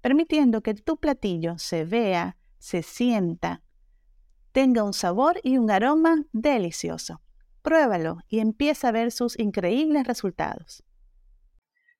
permitiendo que tu platillo se vea, se sienta, tenga un sabor y un aroma delicioso. Pruébalo y empieza a ver sus increíbles resultados.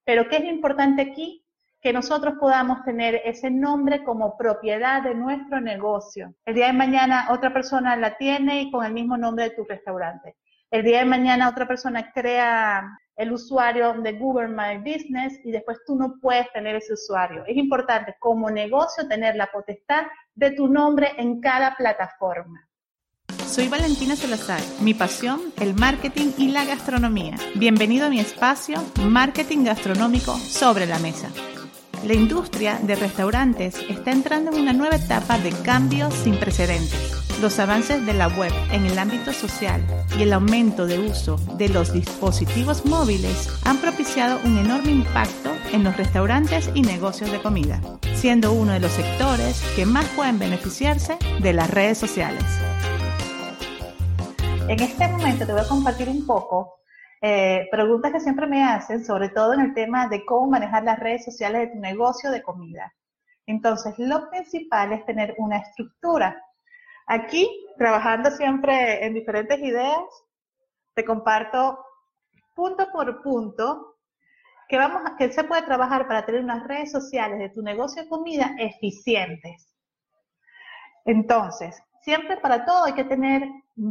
Pero ¿qué es importante aquí? que nosotros podamos tener ese nombre como propiedad de nuestro negocio. El día de mañana otra persona la tiene y con el mismo nombre de tu restaurante. El día de mañana otra persona crea el usuario de Google My Business y después tú no puedes tener ese usuario. Es importante como negocio tener la potestad de tu nombre en cada plataforma. Soy Valentina Salazar. Mi pasión, el marketing y la gastronomía. Bienvenido a mi espacio Marketing Gastronómico sobre la Mesa. La industria de restaurantes está entrando en una nueva etapa de cambios sin precedentes. Los avances de la web en el ámbito social y el aumento de uso de los dispositivos móviles han propiciado un enorme impacto en los restaurantes y negocios de comida, siendo uno de los sectores que más pueden beneficiarse de las redes sociales. En este momento te voy a compartir un poco eh, preguntas que siempre me hacen, sobre todo en el tema de cómo manejar las redes sociales de tu negocio de comida. Entonces, lo principal es tener una estructura. Aquí, trabajando siempre en diferentes ideas, te comparto punto por punto que, vamos, que se puede trabajar para tener unas redes sociales de tu negocio de comida eficientes. Entonces, siempre para todo hay que tener,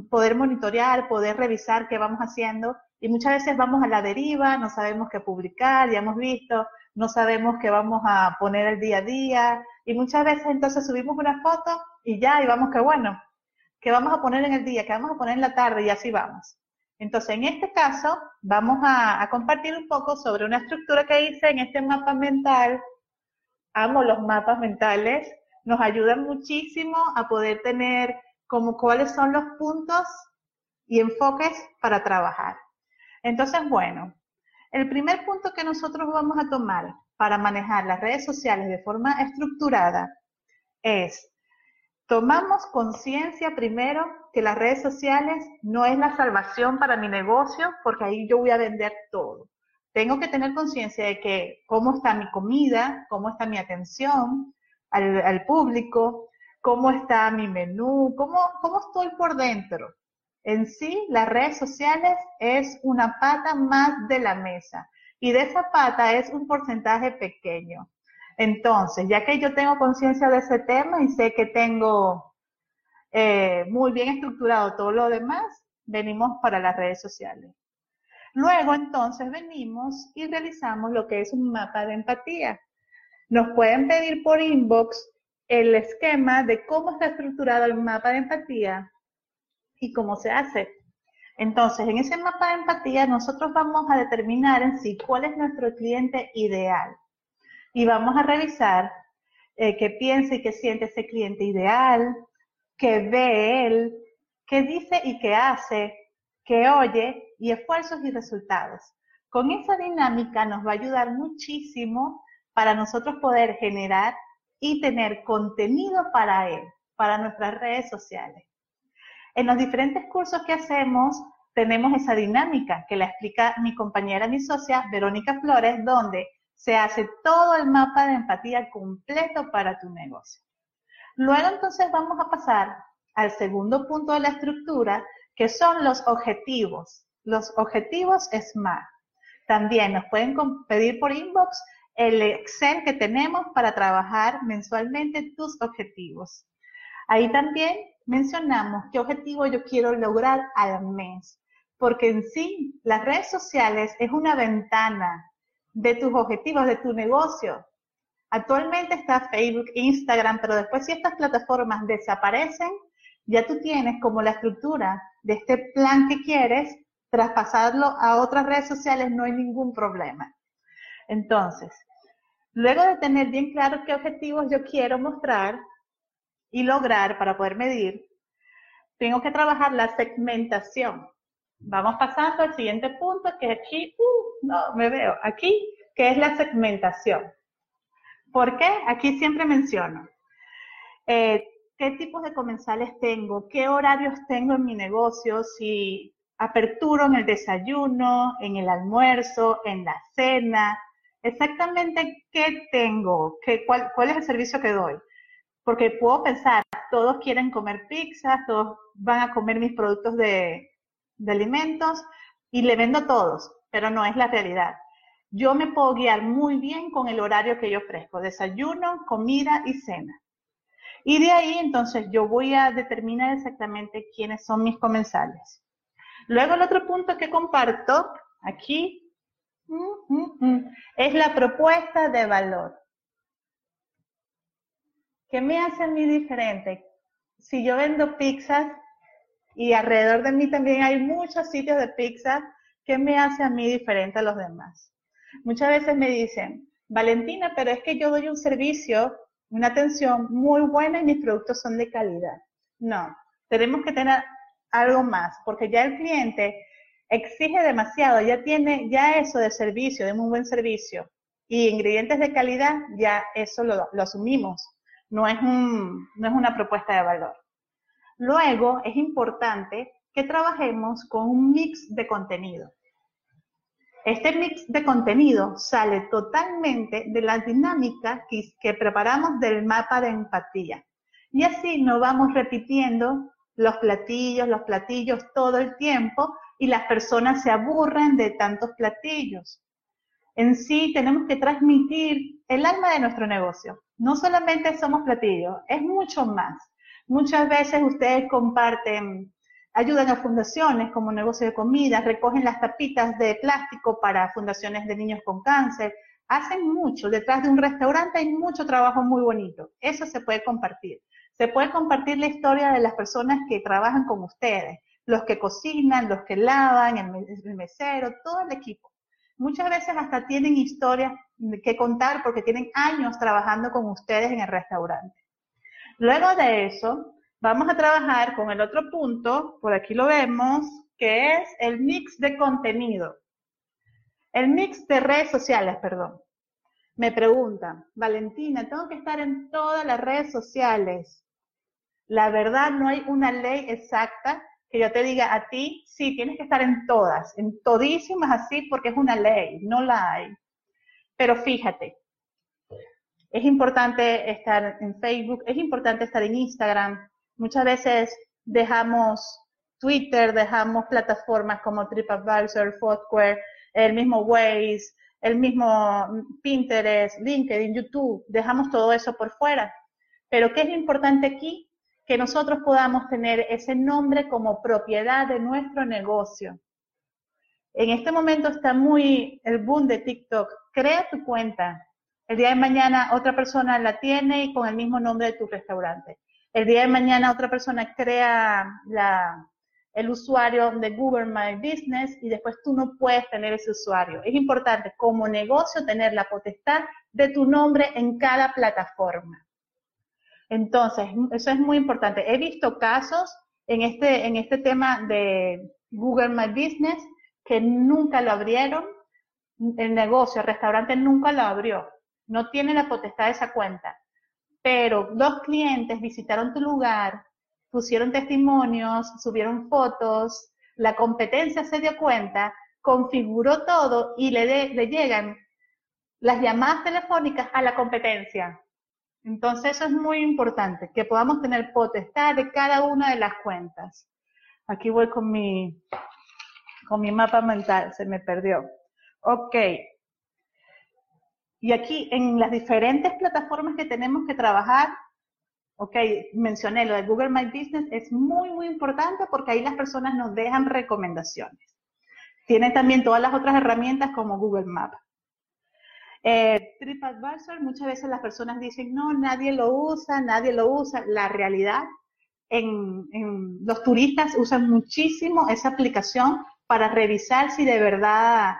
poder monitorear, poder revisar qué vamos haciendo y muchas veces vamos a la deriva, no sabemos qué publicar, ya hemos visto, no sabemos qué vamos a poner el día a día, y muchas veces entonces subimos una foto y ya, y vamos que bueno, que vamos a poner en el día, que vamos a poner en la tarde, y así vamos. Entonces, en este caso, vamos a, a compartir un poco sobre una estructura que hice en este mapa mental. Amo los mapas mentales, nos ayudan muchísimo a poder tener como cuáles son los puntos y enfoques para trabajar. Entonces, bueno, el primer punto que nosotros vamos a tomar para manejar las redes sociales de forma estructurada es, tomamos conciencia primero que las redes sociales no es la salvación para mi negocio, porque ahí yo voy a vender todo. Tengo que tener conciencia de que cómo está mi comida, cómo está mi atención al, público, cómo está mi menú, cómo, cómo estoy por dentro. En sí, las redes sociales es una pata más de la mesa y de esa pata es un porcentaje pequeño. Entonces, ya que yo tengo conciencia de ese tema y sé que tengo eh, muy bien estructurado todo lo demás, venimos para las redes sociales. Luego, entonces, venimos y realizamos lo que es un mapa de empatía. Nos pueden pedir por inbox el esquema de cómo está estructurado el mapa de empatía y cómo se hace. Entonces, en ese mapa de empatía nosotros vamos a determinar en sí cuál es nuestro cliente ideal y vamos a revisar eh, qué piensa y qué siente ese cliente ideal, qué ve él, qué dice y qué hace, qué oye y esfuerzos y resultados. Con esa dinámica nos va a ayudar muchísimo para nosotros poder generar y tener contenido para él, para nuestras redes sociales. En los diferentes cursos que hacemos tenemos esa dinámica que la explica mi compañera, mi socia, Verónica Flores, donde se hace todo el mapa de empatía completo para tu negocio. Luego entonces vamos a pasar al segundo punto de la estructura, que son los objetivos. Los objetivos SMART. También nos pueden pedir por inbox el Excel que tenemos para trabajar mensualmente tus objetivos. Ahí también mencionamos qué objetivo yo quiero lograr al mes, porque en sí las redes sociales es una ventana de tus objetivos, de tu negocio. Actualmente está Facebook, Instagram, pero después si estas plataformas desaparecen, ya tú tienes como la estructura de este plan que quieres, traspasarlo a otras redes sociales no hay ningún problema. Entonces, luego de tener bien claro qué objetivos yo quiero mostrar, y lograr, para poder medir, tengo que trabajar la segmentación. Vamos pasando al siguiente punto, que aquí, uh, no me veo, aquí, que es la segmentación. ¿Por qué? Aquí siempre menciono. Eh, ¿Qué tipos de comensales tengo? ¿Qué horarios tengo en mi negocio? Si aperturo en el desayuno, en el almuerzo, en la cena, exactamente qué tengo, ¿Qué, cuál, cuál es el servicio que doy. Porque puedo pensar, todos quieren comer pizza, todos van a comer mis productos de, de alimentos y le vendo todos, pero no es la realidad. Yo me puedo guiar muy bien con el horario que yo ofrezco, desayuno, comida y cena. Y de ahí entonces yo voy a determinar exactamente quiénes son mis comensales. Luego el otro punto que comparto aquí mm, mm, mm, es la propuesta de valor. ¿Qué me hace a mí diferente? Si yo vendo pizzas y alrededor de mí también hay muchos sitios de pizza, ¿qué me hace a mí diferente a los demás? Muchas veces me dicen, Valentina, pero es que yo doy un servicio, una atención muy buena y mis productos son de calidad. No, tenemos que tener algo más, porque ya el cliente exige demasiado, ya tiene ya eso de servicio, de muy buen servicio y ingredientes de calidad, ya eso lo, lo asumimos, no es, un, no es una propuesta de valor. Luego es importante que trabajemos con un mix de contenido. Este mix de contenido sale totalmente de la dinámica que, que, preparamos del mapa de empatía. Y así no vamos repitiendo los platillos, los platillos todo el tiempo y las personas se aburren de tantos platillos. En sí tenemos que transmitir el alma de nuestro negocio. No solamente somos platillos, es mucho más. Muchas veces ustedes comparten, ayudan a fundaciones como negocio de comida, recogen las tapitas de plástico para fundaciones de niños con cáncer, hacen mucho. Detrás de un restaurante hay mucho trabajo muy bonito. Eso se puede compartir. Se puede compartir la historia de las personas que trabajan con ustedes, los que cocinan, los que lavan, el, mesero, todo el equipo. Muchas veces hasta tienen historias que contar porque tienen años trabajando con ustedes en el restaurante. Luego de eso, vamos a trabajar con el otro punto, por aquí lo vemos, que es el mix de contenido. El mix de redes sociales, perdón. Me preguntan, Valentina, ¿tengo que estar en todas las redes sociales? La verdad, no hay una ley exacta que yo te diga a ti, sí, tienes que estar en todas, en todísimas así, porque es una ley, no la hay. Pero fíjate, es importante estar en Facebook, es importante estar en Instagram. Muchas veces dejamos Twitter, dejamos plataformas como TripAdvisor, Foursquare, el mismo Waze, el mismo Pinterest, LinkedIn, YouTube, dejamos todo eso por fuera. Pero ¿qué es importante aquí? Que nosotros podamos tener ese nombre como propiedad de nuestro negocio. En este momento está muy el boom de TikTok. Crea tu cuenta. El día de mañana otra persona la tiene y con el mismo nombre de tu restaurante. El día de mañana otra persona crea el usuario de Google My Business y después tú no puedes tener ese usuario. Es importante como negocio tener la potestad de tu nombre en cada plataforma. Entonces, eso es muy importante. He visto casos en este, en este tema de Google My Business que nunca lo abrieron, el negocio, el restaurante nunca lo abrió, no tiene la potestad de esa cuenta. Pero dos clientes visitaron tu lugar, pusieron testimonios, subieron fotos, la competencia se dio cuenta, configuró todo y le, le llegan las llamadas telefónicas a la competencia. Entonces eso es muy importante, que podamos tener potestad de cada una de las cuentas. Aquí voy con mi, con mi mapa mental, se me perdió. Ok. Y aquí en las diferentes plataformas que tenemos que trabajar, ok, mencioné lo de Google My Business, es muy, muy importante porque ahí las personas nos dejan recomendaciones. Tiene también todas las otras herramientas como Google Maps. Eh, TripAdvisor, muchas veces las personas dicen, no, nadie lo usa, nadie lo usa. La realidad, en, los turistas usan muchísimo esa aplicación para revisar si de verdad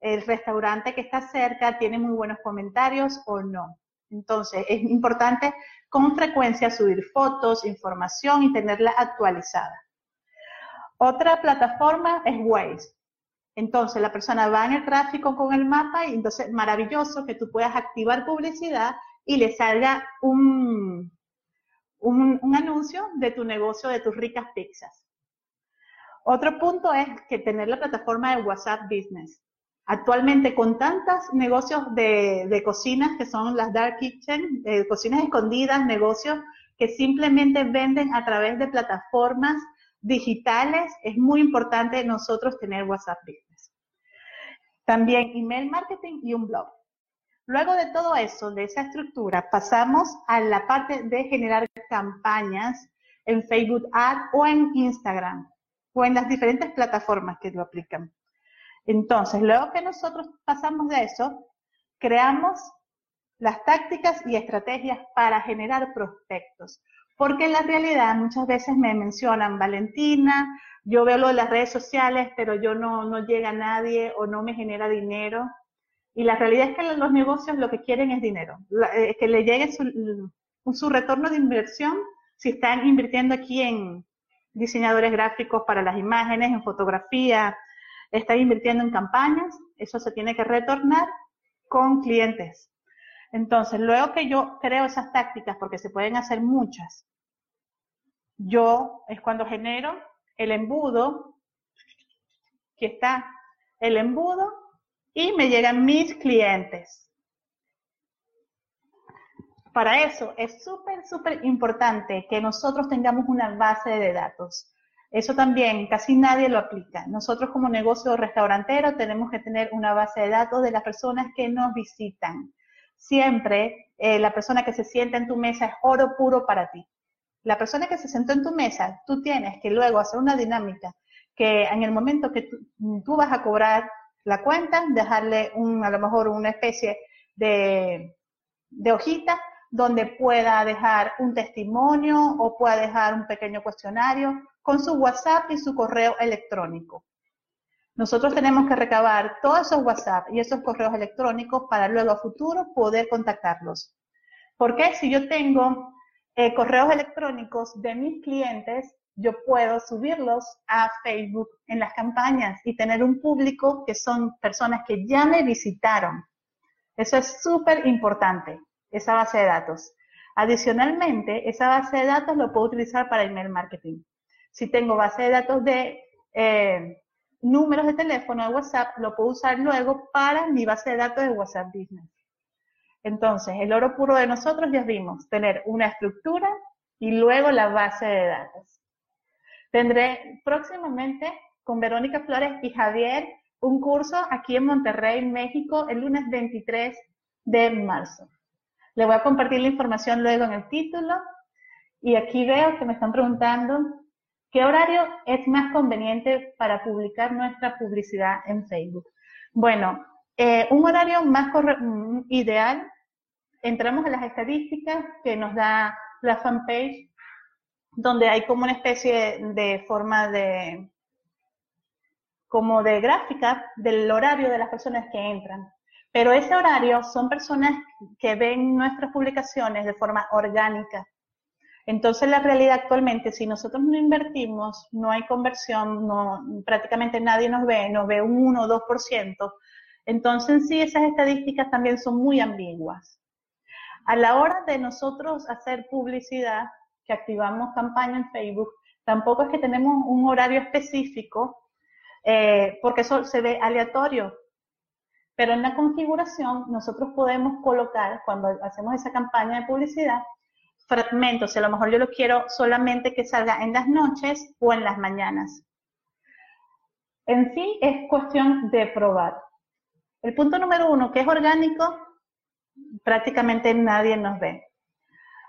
el restaurante que está cerca tiene muy buenos comentarios o no. Entonces, es importante con frecuencia subir fotos, información y tenerla actualizada. Otra plataforma es Waze. Entonces la persona va en el tráfico con el mapa y entonces maravilloso que tú puedas activar publicidad y le salga un, un, un anuncio de tu negocio, de tus ricas pizzas. Otro punto es que tener la plataforma de WhatsApp Business. Actualmente con tantos negocios de, de cocinas que son las dark kitchen, eh, cocinas escondidas, negocios que simplemente venden a través de plataformas digitales, es muy importante nosotros tener WhatsApp Business. También email marketing y un blog. Luego de todo eso, de esa estructura, pasamos a la parte de generar campañas en Facebook Ad o en Instagram o en las diferentes plataformas que lo aplican. Entonces, luego que nosotros pasamos de eso, creamos las tácticas y estrategias para generar prospectos. Porque en la realidad muchas veces me mencionan, Valentina, yo veo lo de las redes sociales, pero yo no, no llega a nadie o no me genera dinero. Y la realidad es que los negocios lo que quieren es dinero, eh, que le llegue su, su retorno de inversión si están invirtiendo aquí en diseñadores gráficos para las imágenes, en fotografía, está invirtiendo en campañas, eso se tiene que retornar con clientes. Entonces, luego que yo creo esas tácticas, porque se pueden hacer muchas, yo es cuando genero el embudo, que está el embudo, y me llegan mis clientes. Para eso es súper, súper importante que nosotros tengamos una base de datos. Eso también casi nadie lo aplica. Nosotros como negocio restaurantero tenemos que tener una base de datos de las personas que nos visitan. Siempre eh, la persona que se sienta en tu mesa es oro puro para ti. La persona que se sentó en tu mesa, tú tienes que luego hacer una dinámica que en el momento que tú, vas a cobrar la cuenta, dejarle un, a lo mejor una especie de, de hojita donde pueda dejar un testimonio o pueda dejar un pequeño cuestionario con su WhatsApp y su correo electrónico. Nosotros tenemos que recabar todos esos WhatsApp y esos correos electrónicos para luego a futuro poder contactarlos. Porque si yo tengo eh, correos electrónicos de mis clientes, yo puedo subirlos a Facebook en las campañas y tener un público que son personas que ya me visitaron. Eso es súper importante, esa base de datos. Adicionalmente, esa base de datos lo puedo utilizar para email marketing. Si tengo base de datos de eh, números de teléfono de WhatsApp, lo puedo usar luego para mi base de datos de WhatsApp Business. Entonces, el oro puro de nosotros ya vimos, tener una estructura y luego la base de datos. Tendré próximamente con Verónica Flores y Javier un curso aquí en Monterrey, México, el lunes 23 de marzo. Le voy a compartir la información luego en el título. Y aquí veo que me están preguntando ¿Qué horario es más conveniente para publicar nuestra publicidad en Facebook? Bueno, eh, un horario más mm, ideal, entramos en las estadísticas que nos da la fanpage, donde hay como una especie de forma de, como de gráfica del horario de las personas que entran. Pero ese horario son personas que ven nuestras publicaciones de forma orgánica. Entonces, la realidad actualmente, si nosotros no invertimos, no hay conversión, no, prácticamente nadie nos ve, nos ve un 1 o 2%. Entonces, sí, esas estadísticas también son muy ambiguas. A la hora de nosotros hacer publicidad, que activamos campaña en Facebook, tampoco es que tenemos un horario específico, eh, porque eso se ve aleatorio. Pero en la configuración nosotros podemos colocar, cuando hacemos esa campaña de publicidad, fragmentos. A lo mejor yo lo quiero solamente que salga en las noches o en las mañanas. En sí es cuestión de probar. El punto número uno, que es orgánico, prácticamente nadie nos ve.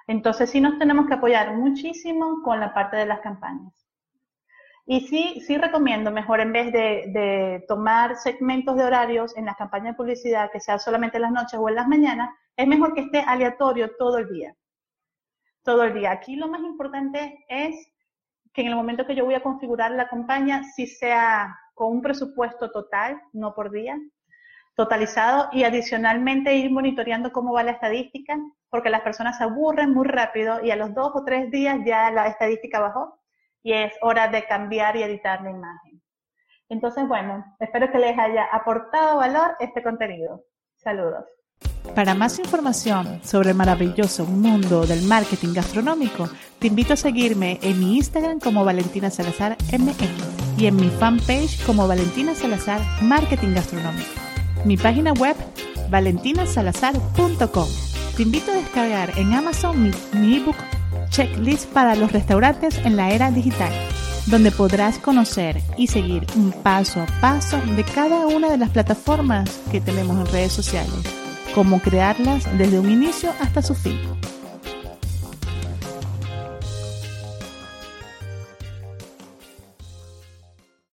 Entonces sí nos tenemos que apoyar muchísimo con la parte de las campañas. Y sí, sí recomiendo mejor en vez de, tomar segmentos de horarios en las campañas de publicidad, que sea solamente en las noches o en las mañanas, es mejor que esté aleatorio todo el día todo el día. Aquí lo más importante es que en el momento que yo voy a configurar la campaña, si sea con un presupuesto total, no por día, totalizado, y adicionalmente ir monitoreando cómo va la estadística porque las personas se aburren muy rápido y a los dos o tres días ya la estadística bajó y es hora de cambiar y editar la imagen. Entonces, bueno, espero que les haya aportado valor este contenido. Saludos. Para más información sobre el maravilloso mundo del marketing gastronómico, te invito a seguirme en mi Instagram como Valentina Salazar MX y en mi fanpage como Valentina Salazar Marketing Gastronómico. Mi página web valentinasalazar.com. Te invito a descargar en Amazon mi, mi ebook Checklist para los restaurantes en la era digital, donde podrás conocer y seguir un paso a paso de cada una de las plataformas que tenemos en redes sociales cómo crearlas desde un inicio hasta su fin.